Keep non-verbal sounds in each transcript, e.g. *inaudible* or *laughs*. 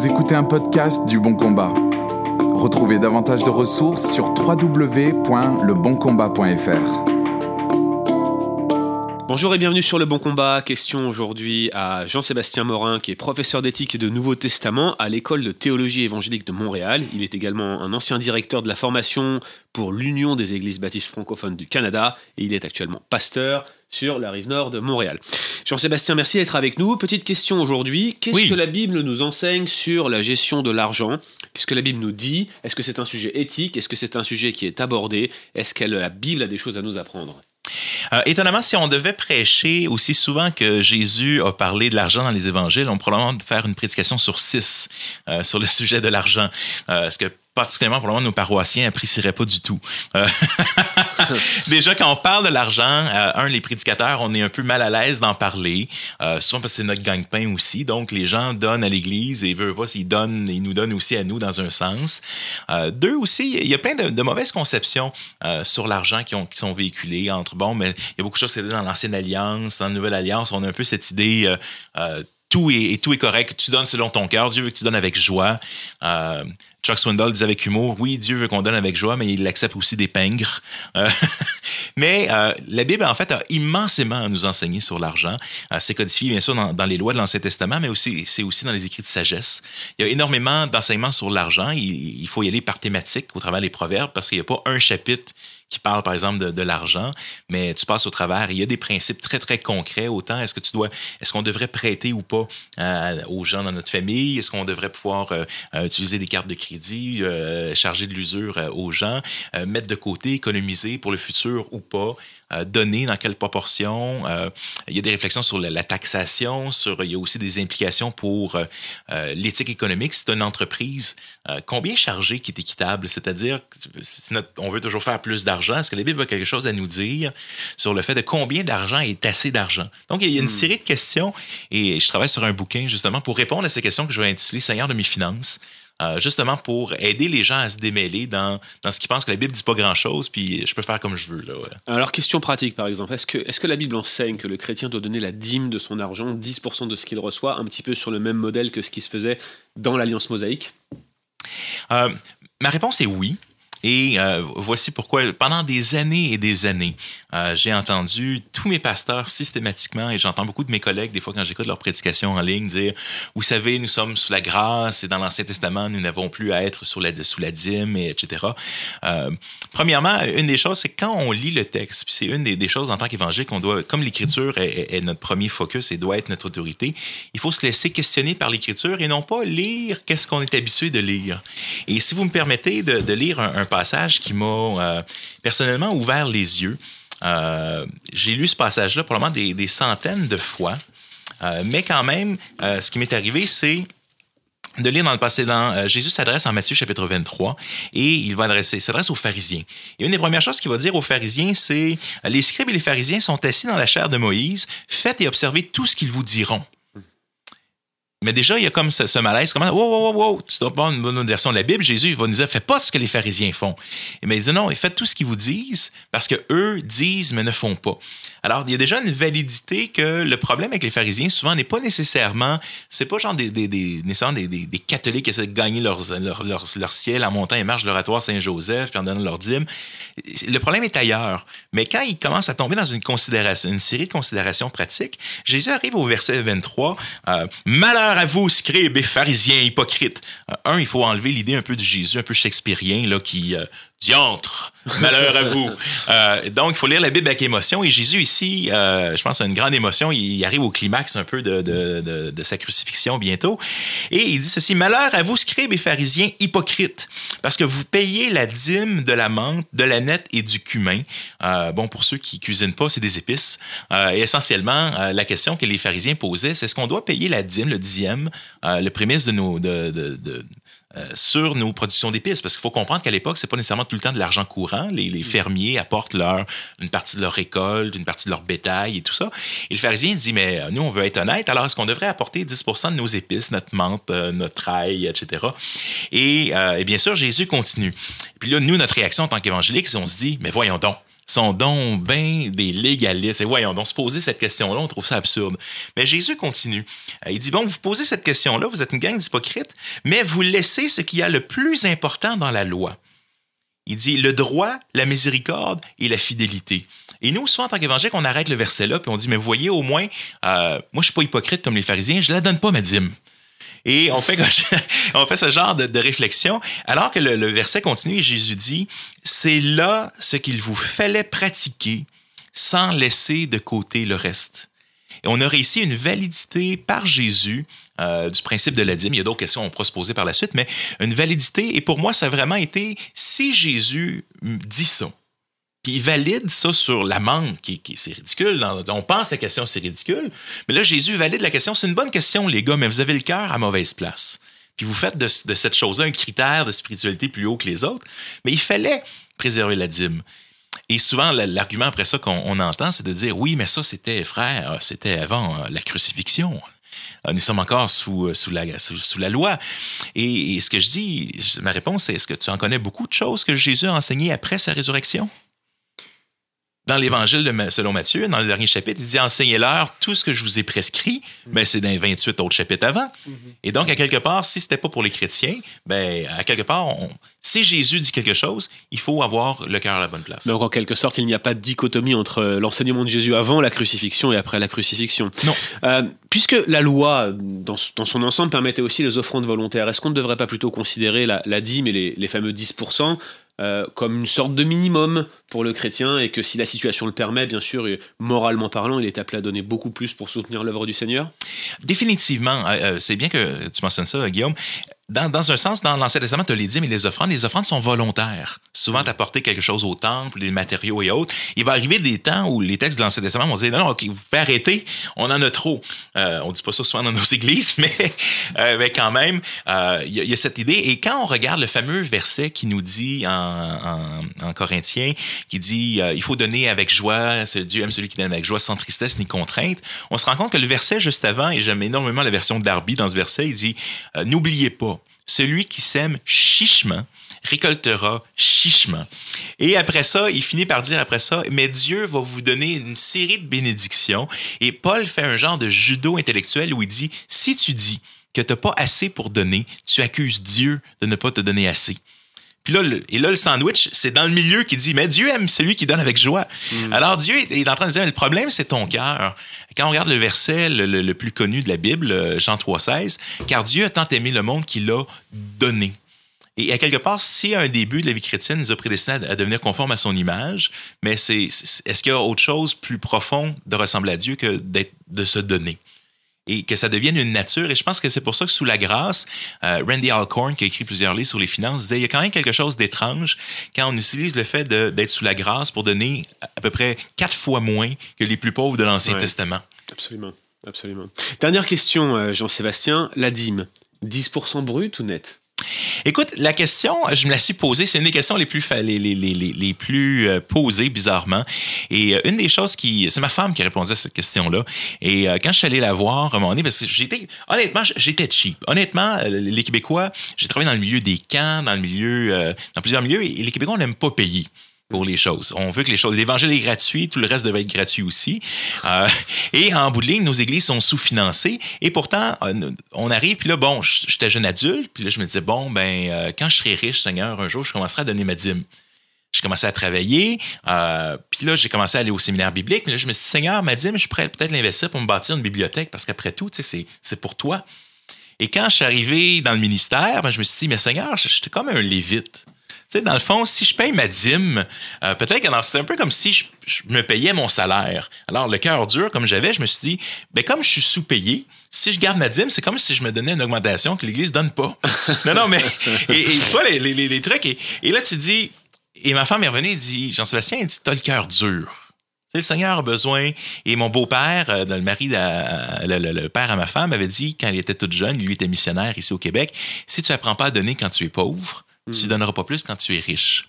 Vous écoutez un podcast du Bon Combat. Retrouvez davantage de ressources sur www.leboncombat.fr. Bonjour et bienvenue sur Le Bon Combat. Question aujourd'hui à Jean-Sébastien Morin, qui est professeur d'éthique et de Nouveau Testament à l'école de théologie évangélique de Montréal. Il est également un ancien directeur de la formation pour l'Union des églises baptistes francophones du Canada et il est actuellement pasteur sur la rive nord de Montréal. Jean-Sébastien, merci d'être avec nous. Petite question aujourd'hui. Qu'est-ce Oui. que la Bible nous enseigne sur la gestion de l'argent? Qu'est-ce que la Bible nous dit? Est-ce que c'est un sujet éthique? Est-ce que c'est un sujet qui est abordé? Est-ce que la Bible a des choses à nous apprendre? Euh, étonnamment, si on devait prêcher aussi souvent que Jésus a parlé de l'argent dans les évangiles, on pourrait probablement faire une prédication sur six euh, sur le sujet de l'argent. Euh, ce que particulièrement, probablement, nos paroissiens apprécieraient pas du tout. Euh, *laughs* Déjà, quand on parle de l'argent, euh, un, les prédicateurs, on est un peu mal à l'aise d'en parler, euh, souvent parce que c'est notre gagne-pain aussi. Donc, les gens donnent à l'Église et veulent pas s'ils donnent, ils nous donnent aussi à nous dans un sens. Deux aussi, il y a plein de, mauvaises conceptions sur l'argent qui, ont, qui sont véhiculées entre, bon, mais il y a beaucoup de choses qui étaient dans l'Ancienne Alliance, dans la Nouvelle Alliance, on a un peu cette idée... tout est, tout est correct. Tu donnes selon ton cœur. Dieu veut que tu donnes avec joie. Chuck Swindoll disait avec humour, oui, Dieu veut qu'on donne avec joie, mais il accepte aussi des pingres. Euh, *laughs* mais euh, la Bible, en fait, a immensément à nous enseigner sur l'argent. Euh, c'est codifié, bien sûr, dans, les lois de l'Ancien Testament, mais aussi c'est aussi dans les écrits de sagesse. Il y a énormément d'enseignements sur l'argent. Il, faut y aller par thématique au travers des proverbes parce qu'il n'y a pas un chapitre qui parle, par exemple, de, de l'argent, mais tu passes au travers. Il y a des principes très, très concrets. Autant, est-ce que tu dois, est-ce qu'on devrait prêter ou pas aux gens dans notre famille? Est-ce qu'on devrait pouvoir utiliser des cartes de crédit, euh, charger de l'usure euh, aux gens, euh, mettre de côté, économiser pour le futur ou pas? donner dans quelle proportion. Il y a des réflexions sur la, la taxation, sur il y a aussi des implications pour l'éthique économique. C'est une entreprise, combien charger qui est équitable? C'est-à-dire, on veut toujours faire plus d'argent. Est-ce que la Bible a quelque chose à nous dire sur le fait de combien d'argent est assez d'argent? Donc, il y a une série de questions et je travaille sur un bouquin justement pour répondre à ces questions que je vais intituler Seigneur de mes finances. Euh, justement pour aider les gens à se démêler dans, dans ce qu'ils pensent que la Bible dit pas grand-chose, puis je peux faire comme je veux. Là, ouais. Alors, question pratique, par exemple. Est-ce que, est que la Bible enseigne que le chrétien doit donner la dîme de son argent, 10% de ce qu'il reçoit, un petit peu sur le même modèle que ce qui se faisait dans l'Alliance mosaïque? Euh, ma réponse est oui. Et euh, voici pourquoi. Pendant des années et des années, euh, j'ai entendu tous mes pasteurs systématiquement, et j'entends beaucoup de mes collègues, des fois quand j'écoute leurs prédications en ligne, dire Vous savez, nous sommes sous la grâce, et dans l'Ancien Testament, nous n'avons plus à être sous la, sous la dîme, et etc. Euh, premièrement, une des choses, c'est quand on lit le texte, puis c'est une des, choses en tant qu'évangile qu'on doit, comme l'Écriture est, notre premier focus et doit être notre autorité, il faut se laisser questionner par l'Écriture et non pas lire qu'est-ce qu'on est habitué de lire. Et si vous me permettez de, de lire un, un passage qui m'a euh, personnellement ouvert les yeux, euh, j'ai lu ce passage-là probablement des, centaines de fois, Euh, mais quand même, ce qui m'est arrivé, c'est de lire dans le passé. Dans, Jésus s'adresse en Matthieu chapitre 23 et il va adresser, s'adresse aux pharisiens. Et une des premières choses qu'il va dire aux pharisiens, c'est Les scribes et les pharisiens sont assis dans la chair de Moïse, faites et observez tout ce qu'ils vous diront. Mais déjà, il y a comme ce, ce malaise. Comment, wow, wow, wow, wow, tu pas une bonne version de la Bible. Jésus il va nous dire, faites pas ce que les pharisiens font. Mais il dit non, faites tout ce qu'ils vous disent parce que eux disent mais ne font pas. Alors, il y a déjà une validité que le problème avec les pharisiens, souvent, n'est pas nécessairement, c'est pas genre des, des, des, des, des, catholiques qui essaient de gagner leur, leur, leur, leur ciel en montant et marche de l'oratoire Saint-Joseph puis en donnant leur dîme. Le problème est ailleurs. Mais quand ils commencent à tomber dans une considération, une série de considérations pratiques, Jésus arrive au verset 23. euh, Malheur à vous, scribes et pharisiens hypocrites. Euh, un, il faut enlever l'idée un peu de Jésus, un peu shakespearien, là, qui euh, diantre, malheur à vous. *laughs* Euh, donc, il faut lire la Bible avec émotion. Et Jésus, ici, euh, je pense, a une grande émotion. Il arrive au climax un peu de, de, de, de sa crucifixion bientôt. Et il dit ceci Malheur à vous, scribes et pharisiens hypocrites, parce que vous payez la dîme de la menthe, de la nette et du cumin. Euh, bon, pour ceux qui cuisinent pas, c'est des épices. Et essentiellement, la question que les pharisiens posaient, c'est est-ce qu'on doit payer la dîme, le dixième, le prémisse de nos. De, de, de, euh, sur nos productions d'épices. Parce qu'il faut comprendre qu'à l'époque, c'est pas nécessairement tout le temps de l'argent courant. Les, les fermiers apportent leur, une partie de leur récolte, une partie de leur bétail et tout ça. Et le pharisien dit, mais euh, nous, on veut être honnête, alors est-ce qu'on devrait apporter 10% de nos épices, notre menthe, euh, notre ail, etc. Et, euh, et bien sûr, Jésus continue. Puis là, nous, notre réaction en tant qu'évangélique, c'est on se dit, mais voyons donc, sont donc bien des légalistes. Et voyons, donc se poser cette question-là, on trouve ça absurde. Mais Jésus continue. Euh, Il dit, bon, vous posez cette question-là, vous êtes une gang d'hypocrites, mais vous laissez ce qu'il y a le plus important dans la loi. Il dit le droit, la miséricorde et la fidélité. Et nous, souvent, en tant qu'évangélique, on arrête le verset là, puis on dit, mais vous voyez, au moins, euh, moi, je suis pas hypocrite comme les pharisiens, je la donne pas, ma dîme. Et *laughs* on fait, ce genre de, réflexion, alors que le, le verset continue et Jésus dit, c'est là ce qu'il vous fallait pratiquer sans laisser de côté le reste. Et on aurait ici une validité par Jésus euh, du principe de la dîme. Il y a d'autres questions qu'on pourra se poser par la suite, mais une validité. Et pour moi, ça a vraiment été, si Jésus dit ça, puis il valide ça sur l'amende, qui, qui c'est ridicule. On pense la question, c'est ridicule. Mais là, Jésus valide la question. C'est une bonne question, les gars, mais vous avez le cœur à mauvaise place. Puis vous faites de, cette chose-là un critère de spiritualité plus haut que les autres. Mais il fallait préserver la dîme. Et souvent, la- l'argument après ça qu'on on entend, c'est de dire oui, mais ça, c'était, frère, c'était avant euh, la crucifixion. Euh, Nous sommes encore sous, euh, sous, la, loi. Et, et ce que je dis, ma réponse, c'est est-ce que tu en connais beaucoup de choses que Jésus a enseignées après sa résurrection? Dans l'évangile de selon Matthieu, dans le dernier chapitre, il dit Enseignez-leur tout ce que je vous ai prescrit. Mais c'est dans les 28 autres chapitres avant. Et donc, à quelque part, si c'était pas pour les chrétiens, ben, à quelque part, on- si Jésus dit quelque chose, il faut avoir le cœur à la bonne place. Donc en quelque sorte, il n'y a pas de dichotomie entre l'enseignement de Jésus avant la crucifixion et après la crucifixion. Non. Euh, puisque la loi, dans, dans son ensemble, permettait aussi les offrandes volontaires, est-ce qu'on ne devrait pas plutôt considérer la, la dîme et les, les fameux 10% euh, comme une sorte de minimum pour le chrétien et que si la situation le permet, bien sûr, et moralement parlant, il est appelé à donner beaucoup plus pour soutenir l'œuvre du Seigneur Définitivement, euh, euh, c'est bien que tu mentionnes ça, Guillaume. Dans, dans un sens, dans l'Ancien Testament, tu as les dîmes et les offrandes. Les offrandes sont volontaires. Souvent, tu quelque chose au temple, des matériaux et autres. Il va arriver des temps où les textes de l'Ancien Testament vont dire non, non, OK, vous pouvez arrêter, on en a trop. Euh, on dit pas ça souvent dans nos *laughs* églises, mais, euh, mais quand même, euh, il y, a- il y a cette idée. Et quand on regarde le fameux verset qui nous dit en, en, en Corinthiens, qui dit euh, il faut donner avec joie, c'est Dieu aime celui qui donne avec joie, sans tristesse ni contrainte, on se rend compte que le verset juste avant, et j'aime énormément la version d'Arby dans ce verset, il dit euh, N'oubliez pas, celui qui sème chichement récoltera chichement. Et après ça, il finit par dire après ça, mais Dieu va vous donner une série de bénédictions. Et Paul fait un genre de judo intellectuel où il dit, si tu dis que tu n'as pas assez pour donner, tu accuses Dieu de ne pas te donner assez. Puis là, le, et là, le sandwich, c'est dans le milieu qui dit, mais Dieu aime celui qui donne avec joie. Alors Dieu est, est en train de dire, mais le problème, c'est ton cœur. Quand on regarde le verset le, le- le plus connu de la Bible, euh, Jean 3,16, car Dieu a tant aimé le monde qu'il a donné. Et à quelque part, si un début de la vie chrétienne nous a prédestinés à, devenir conformes à son image, mais c'est, c'est- est-ce qu'il y a autre chose plus profond de ressembler à Dieu que d'être, de se donner? Et que ça devienne une nature. Et je pense que c'est pour ça que sous la grâce, euh, Randy Alcorn, qui a écrit plusieurs livres sur les finances, disait il y a quand même quelque chose d'étrange quand on utilise le fait d'être sous la grâce pour donner à peu près quatre fois moins que les plus pauvres de l'Ancien Ouais. Testament. Absolument, absolument. Dernière question, euh, Jean-Sébastien, la dîme, 10% brut ou net? Écoute, la question, je me la suis posée, c'est une des questions les plus, les, les, les, les- plus euh, posées, bizarrement. Et euh, une des choses qui. C'est ma femme qui a répondu à cette question-là. Et euh, quand je suis allé la voir, à un moment parce que j'étais. Honnêtement, j'étais cheap. Honnêtement, les Québécois, j'ai travaillé dans le milieu des camps, dans le milieu. dans plusieurs milieux, et les Québécois, on n'aime pas payer pour les choses. On veut que les choses. L'évangile est gratuit, tout le reste devait être gratuit aussi. Euh, et en bout de ligne, nos églises sont sous-financées. Et pourtant, euh, on arrive, puis là, bon, j'étais jeune adulte, puis là, je me disais, bon, ben, euh, quand je serai riche, Seigneur, un jour, je commencerai à donner ma dîme. J'ai commencé à travailler, puis là, j'ai commencé à aller au séminaire biblique. Mais là, je me suis dit, Seigneur, ma dîme, je pourrais peut-être l'investir pour me bâtir une bibliothèque, parce qu'après tout, c'est pour toi. Et quand je suis arrivé dans le ministère, ben, je me suis dit, mais Seigneur, j'étais comme un lévite. Tu sais, dans le fond, si je paye ma dîme, euh, peut-être que c'est un peu comme si je, je me payais mon salaire. Alors, le cœur dur, comme j'avais, je me suis dit, ben, comme je suis sous-payé, si je garde ma dîme, c'est comme si je me donnais une augmentation que l'Église donne pas. *laughs* non, non, mais, et, et tu vois, les, les- les- trucs, et, et là, tu dis, et ma femme est revenue, elle dit, Jean-Sébastien, elle dit, t'as le cœur dur. Le Seigneur a besoin. Et mon beau-père, euh, le mari, de la- le, le- le père à ma femme, avait dit, quand il était toute jeune, lui était missionnaire ici au Québec, si tu apprends pas à donner quand tu es pauvre, tu ne donneras pas plus quand tu es riche.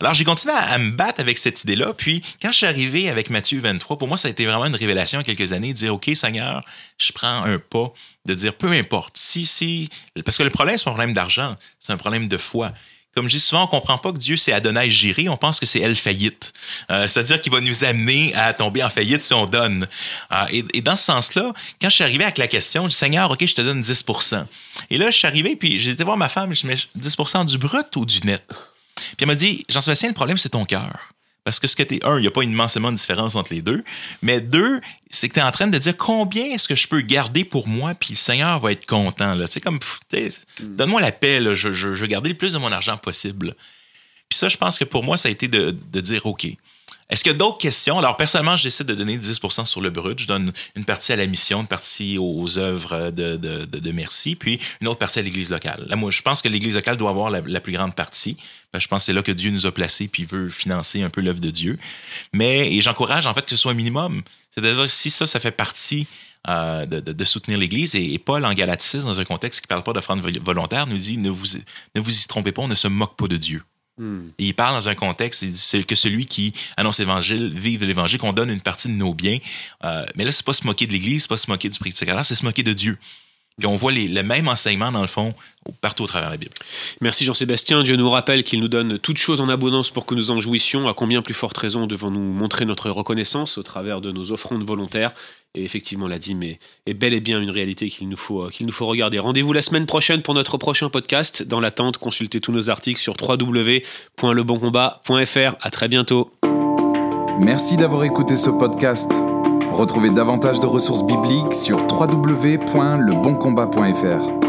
Alors, j'ai continué à, à me battre avec cette idée-là. Puis, quand je suis arrivé avec Matthieu 23, pour moi, ça a été vraiment une révélation il y a quelques années, de dire, OK, Seigneur, je prends un pas, de dire, peu importe, si, si... Parce que le problème, c'est pas un problème d'argent, c'est un problème de foi. Comme je dis souvent, on comprend pas que Dieu c'est Adonai Jiré, on pense que c'est El faillite. Euh, c'est-à-dire qu'il va nous amener à tomber en faillite si on donne. Euh, et, dans ce sens-là, quand je suis arrivé avec la question, je dis Seigneur, OK, je te donne 10% Et là, je suis arrivé, puis j'ai été voir ma femme, je dis 10% du brut ou du net? Puis elle m'a dit Jean-Sébastien, le problème, c'est ton cœur. Parce que ce que tu es, un, il n'y a pas immensément de différence entre les deux. Mais deux, c'est que tu es en train de dire combien est-ce que je peux garder pour moi, puis le Seigneur va être content. Tu sais, comme, hmm. donne-moi la paix, je, je, veux garder le plus de mon argent possible. Puis ça, je pense que pour moi, ça a été de, de dire OK. Est-ce qu'il y a d'autres questions? Alors, personnellement, je décide de donner 10% sur le brut. Je donne une partie à la mission, une partie aux œuvres de, de, de, merci, puis une autre partie à l'Église locale. Là, moi, je pense que l'Église locale doit avoir la, plus grande partie. Je pense que c'est là que Dieu nous a placés, puis veut financer un peu l'œuvre de Dieu. Mais, j'encourage, en fait, que ce soit un minimum. C'est-à-dire, si ça, ça fait partie euh, de, soutenir l'Église. Et, Paul, en Galatie dans un contexte qui ne parle pas d'offrande volontaire, nous dit ne vous, ne vous y trompez pas, on ne se moque pas de Dieu. Hmm. Et il parle dans un contexte, c'est que celui qui annonce l'Évangile vive l'Évangile, qu'on donne une partie de nos biens. Euh, mais là, c'est pas se moquer de l'Église, c'est pas se moquer du prédicateur, c'est se moquer de Dieu. Puis on voit les, le même enseignement, dans le fond, partout au travers de la Bible. Merci Jean-Sébastien. Dieu nous rappelle qu'il nous donne toutes choses en abondance pour que nous en jouissions. À combien plus forte raison devons-nous montrer notre reconnaissance au travers de nos offrandes volontaires? Et effectivement, l'a dit, mais est bel et bien une réalité qu'il nous faut, euh, qu'il nous faut regarder. Rendez-vous la semaine prochaine pour notre prochain podcast. Dans l'attente, consultez tous nos articles sur www.leboncombat.fr. À très bientôt. Merci d'avoir écouté ce podcast. Retrouvez davantage de ressources bibliques sur www.leboncombat.fr.